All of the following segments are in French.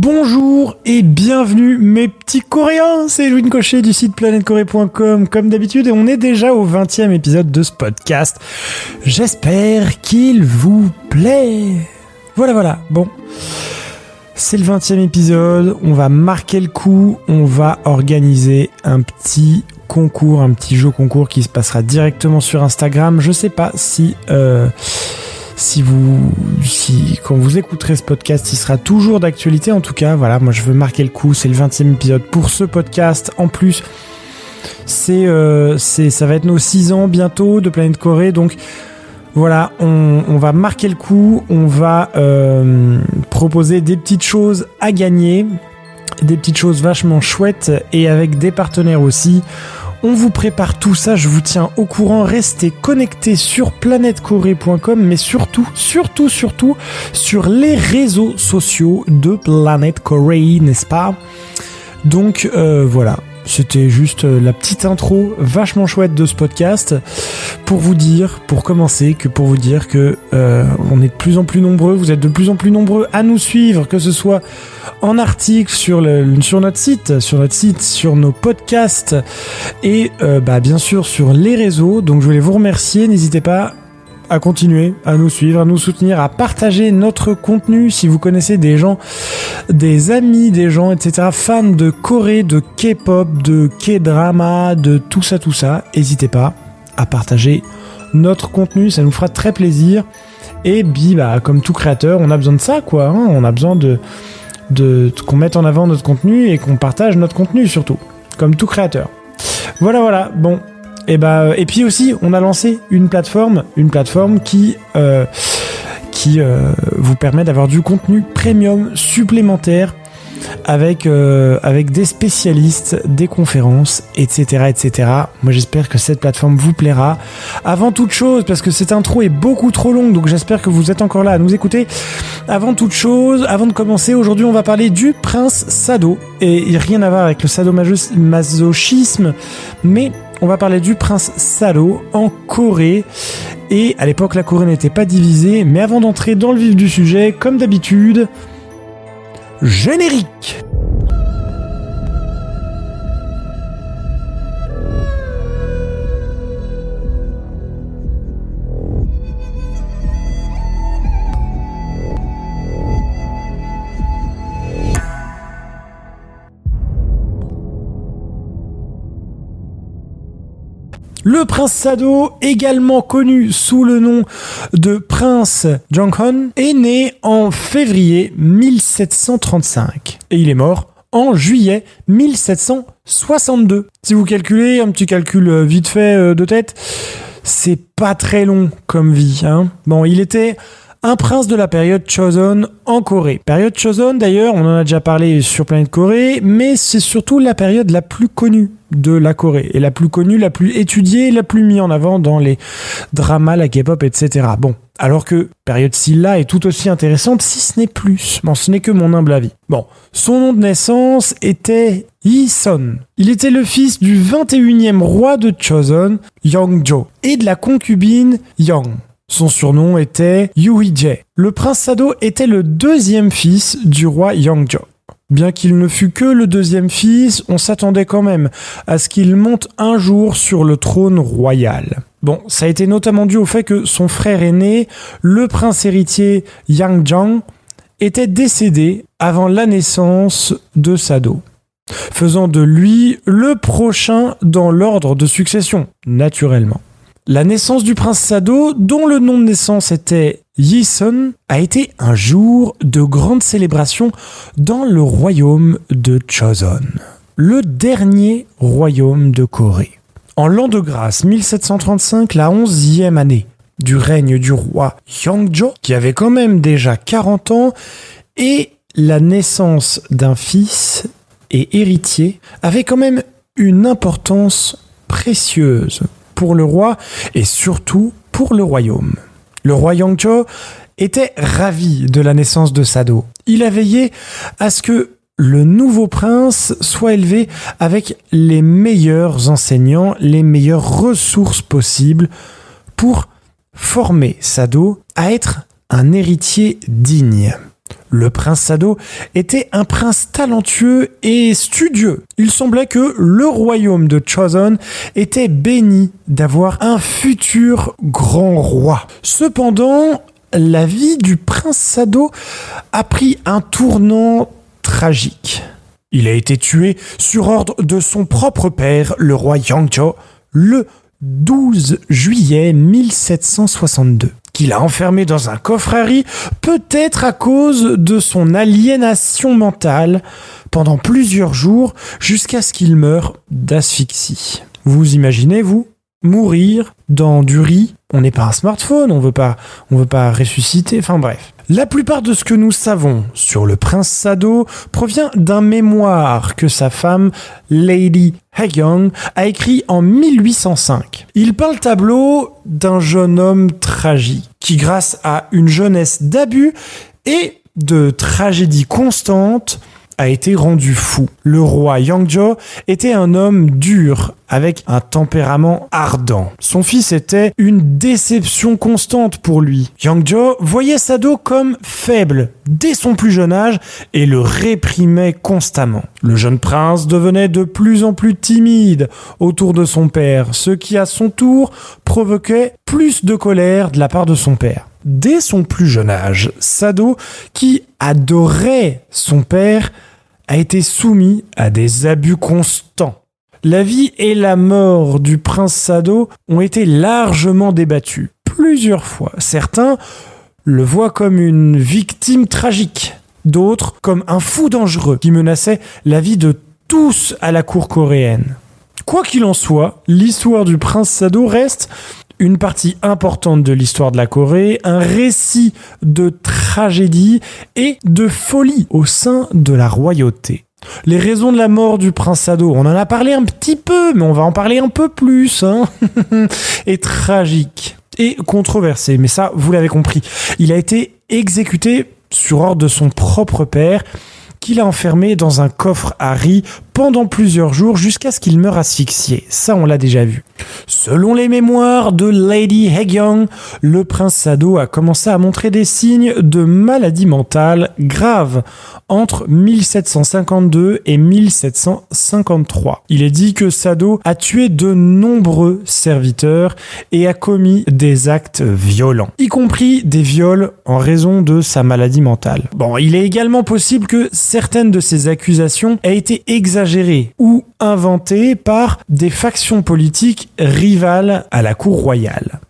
Bonjour et bienvenue mes petits coréens, c'est Louis Cochet du site planetcorée.com comme d'habitude et on est déjà au 20e épisode de ce podcast. J'espère qu'il vous plaît. Voilà voilà, bon. C'est le 20e épisode, on va marquer le coup, on va organiser un petit concours, un petit jeu concours qui se passera directement sur Instagram. Je sais pas si... Euh, si vous, si, quand vous écouterez ce podcast, il sera toujours d'actualité. En tout cas, voilà, moi je veux marquer le coup. C'est le 20e épisode pour ce podcast. En plus, c'est, euh, ça va être nos 6 ans bientôt de Planète Corée. Donc, voilà, on, on, va marquer le coup. On va euh, proposer des petites choses à gagner. Des petites choses vachement chouettes et avec des partenaires aussi. On vous prépare tout ça, je vous tiens au courant. Restez connectés sur planètecorée.com, mais surtout, surtout, surtout sur les réseaux sociaux de Planète Corée, n'est-ce pas? Donc euh, voilà, c'était juste euh, la petite intro vachement chouette de ce podcast pour vous dire, pour commencer, que pour vous dire que euh, on est de plus en plus nombreux, vous êtes de plus en plus nombreux à nous suivre, que ce soit en article sur, notre site, sur notre site, sur nos podcasts et euh, bah, bien sûr sur les réseaux. Donc je voulais vous remercier, n'hésitez pas à continuer à nous suivre, à nous soutenir, à partager notre contenu si vous connaissez des gens, des amis, des gens, etc., fans de Corée, de K-pop, de K-drama, de tout ça, tout ça, n'hésitez pas à partager notre contenu, ça nous fera très plaisir. Et puis, bah, comme tout créateur, on a besoin de ça, quoi. Hein. on a besoin de, de qu'on mette en avant notre contenu et qu'on partage notre contenu surtout, comme tout créateur. Voilà, voilà. Bon, et bah, et puis aussi, on a lancé une plateforme, une plateforme qui euh, qui euh, vous permet d'avoir du contenu premium supplémentaire avec euh, avec des spécialistes, des conférences, etc., etc. Moi, j'espère que cette plateforme vous plaira. Avant toute chose, parce que cette intro est beaucoup trop longue, donc j'espère que vous êtes encore là à nous écouter. Avant toute chose, avant de commencer, aujourd'hui, on va parler du prince Sado et rien à voir avec le sadomasochisme, mais on va parler du prince Salo en Corée. Et à l'époque, la Corée n'était pas divisée. Mais avant d'entrer dans le vif du sujet, comme d'habitude, générique Le prince Sado, également connu sous le nom de prince Jonghon, est né en février 1735 et il est mort en juillet 1762. Si vous calculez, un petit calcul euh, vite fait euh, de tête, c'est pas très long comme vie. Hein. Bon, il était un prince de la période Choson en Corée. Période Choson, d'ailleurs, on en a déjà parlé sur Planète Corée, mais c'est surtout la période la plus connue de la Corée, et la plus connue, la plus étudiée, la plus mise en avant dans les dramas, la K-pop, etc. Bon, alors que période Silla est tout aussi intéressante, si ce n'est plus. Bon, ce n'est que mon humble avis. Bon, son nom de naissance était Yi-son. Il était le fils du 21e roi de Choson, Yongjo, et de la concubine Yang. Son surnom était Yuhije. Le prince Sado était le deuxième fils du roi Yangjo. Bien qu'il ne fût que le deuxième fils, on s'attendait quand même à ce qu'il monte un jour sur le trône royal. Bon, ça a été notamment dû au fait que son frère aîné, le prince héritier Yang était décédé avant la naissance de Sado, faisant de lui le prochain dans l'ordre de succession, naturellement. La naissance du prince Sado, dont le nom de naissance était Yi-sun, a été un jour de grande célébration dans le royaume de Choson, le dernier royaume de Corée. En l'an de grâce 1735, la onzième année du règne du roi Yongjo, qui avait quand même déjà 40 ans, et la naissance d'un fils et héritier avait quand même une importance précieuse pour le roi et surtout pour le royaume. Le roi Yangcho était ravi de la naissance de Sado. Il a veillé à ce que le nouveau prince soit élevé avec les meilleurs enseignants, les meilleures ressources possibles pour former Sado à être un héritier digne. Le prince Sado était un prince talentueux et studieux. Il semblait que le royaume de Choson était béni d'avoir un futur grand roi. Cependant, la vie du prince Sado a pris un tournant tragique. Il a été tué sur ordre de son propre père, le roi Yangzhou, le 12 juillet 1762 qu'il a enfermé dans un coffre à riz, peut-être à cause de son aliénation mentale, pendant plusieurs jours jusqu'à ce qu'il meure d'asphyxie. Vous imaginez, vous Mourir dans du riz On n'est pas un smartphone, on veut pas, on veut pas ressusciter, enfin bref. La plupart de ce que nous savons sur le prince Sado provient d'un mémoire que sa femme, Lady Haegyong, a écrit en 1805. Il peint le tableau d'un jeune homme tragique qui, grâce à une jeunesse d'abus et de tragédies constantes, a été rendu fou. Le roi Yangzhou était un homme dur, avec un tempérament ardent. Son fils était une déception constante pour lui. Yangzhou voyait Sado comme faible dès son plus jeune âge et le réprimait constamment. Le jeune prince devenait de plus en plus timide autour de son père, ce qui à son tour provoquait plus de colère de la part de son père. Dès son plus jeune âge, Sado, qui adorait son père, a été soumis à des abus constants. La vie et la mort du prince Sado ont été largement débattues plusieurs fois. Certains le voient comme une victime tragique, d'autres comme un fou dangereux qui menaçait la vie de tous à la cour coréenne. Quoi qu'il en soit, l'histoire du prince Sado reste une partie importante de l'histoire de la Corée, un récit de tragédie et de folie au sein de la royauté. Les raisons de la mort du prince Sado, on en a parlé un petit peu, mais on va en parler un peu plus, hein est tragique et controversé, mais ça, vous l'avez compris. Il a été exécuté sur ordre de son propre père, qu'il a enfermé dans un coffre à riz pendant plusieurs jours jusqu'à ce qu'il meure asphyxié. Ça, on l'a déjà vu. Selon les mémoires de Lady Haegyong, le prince Sado a commencé à montrer des signes de maladie mentale grave entre 1752 et 1753. Il est dit que Sado a tué de nombreux serviteurs et a commis des actes violents, y compris des viols en raison de sa maladie mentale. Bon, il est également possible que certaines de ces accusations aient été exagérées ou inventé par des factions politiques rivales à la cour royale.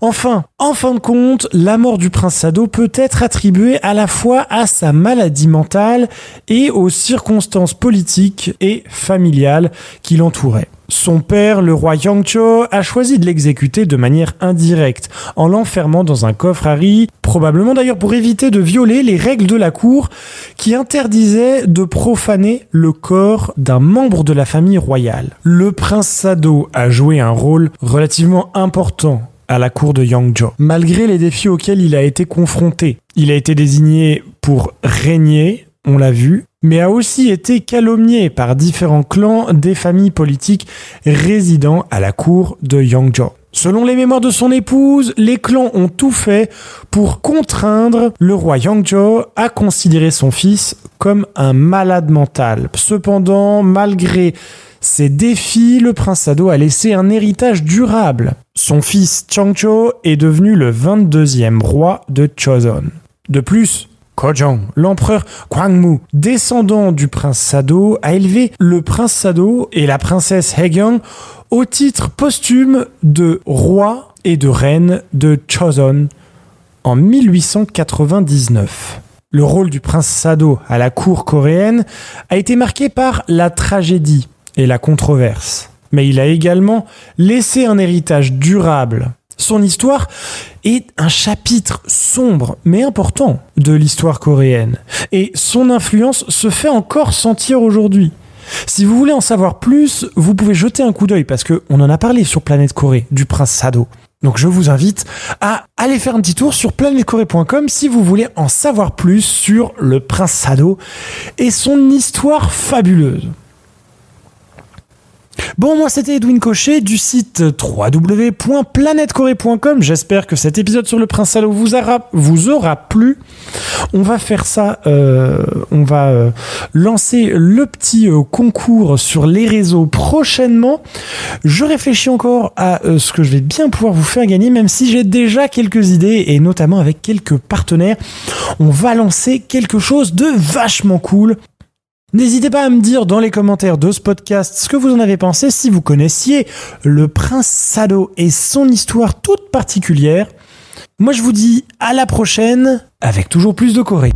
Enfin, en fin de compte, la mort du prince Sado peut être attribuée à la fois à sa maladie mentale et aux circonstances politiques et familiales qui l'entouraient. Son père, le roi Yangcho, a choisi de l'exécuter de manière indirecte, en l'enfermant dans un coffre à riz, probablement d'ailleurs pour éviter de violer les règles de la cour qui interdisaient de profaner le corps d'un membre de la famille royale. Le prince Sado a joué un rôle relativement important à la cour de Yangzhou. Malgré les défis auxquels il a été confronté, il a été désigné pour régner, on l'a vu, mais a aussi été calomnié par différents clans des familles politiques résidant à la cour de Yangzhou. Selon les mémoires de son épouse, les clans ont tout fait pour contraindre le roi Yangzhou à considérer son fils comme un malade mental. Cependant, malgré ces défis, le prince Sado a laissé un héritage durable. Son fils Changzhou est devenu le 22e roi de Choson. De plus, Kojong, l'empereur Kwangmu, descendant du prince Sado, a élevé le prince Sado et la princesse Haegyong au titre posthume de roi et de reine de Choson en 1899. Le rôle du prince Sado à la cour coréenne a été marqué par la tragédie et la controverse. Mais il a également laissé un héritage durable son histoire est un chapitre sombre mais important de l'histoire coréenne. Et son influence se fait encore sentir aujourd'hui. Si vous voulez en savoir plus, vous pouvez jeter un coup d'œil parce qu'on en a parlé sur Planète Corée du prince Sado. Donc je vous invite à aller faire un petit tour sur planetcorée.com si vous voulez en savoir plus sur le prince Sado et son histoire fabuleuse. Bon, moi c'était Edwin Cochet du site www.planetcorée.com. J'espère que cet épisode sur le Prince Salo vous aura, vous aura plu. On va faire ça, euh, on va euh, lancer le petit euh, concours sur les réseaux prochainement. Je réfléchis encore à ce que je vais bien pouvoir vous faire gagner, même si j'ai déjà quelques idées et notamment avec quelques partenaires. On va lancer quelque chose de vachement cool. N'hésitez pas à me dire dans les commentaires de ce podcast ce que vous en avez pensé, si vous connaissiez le prince Sado et son histoire toute particulière. Moi je vous dis à la prochaine avec toujours plus de Corée.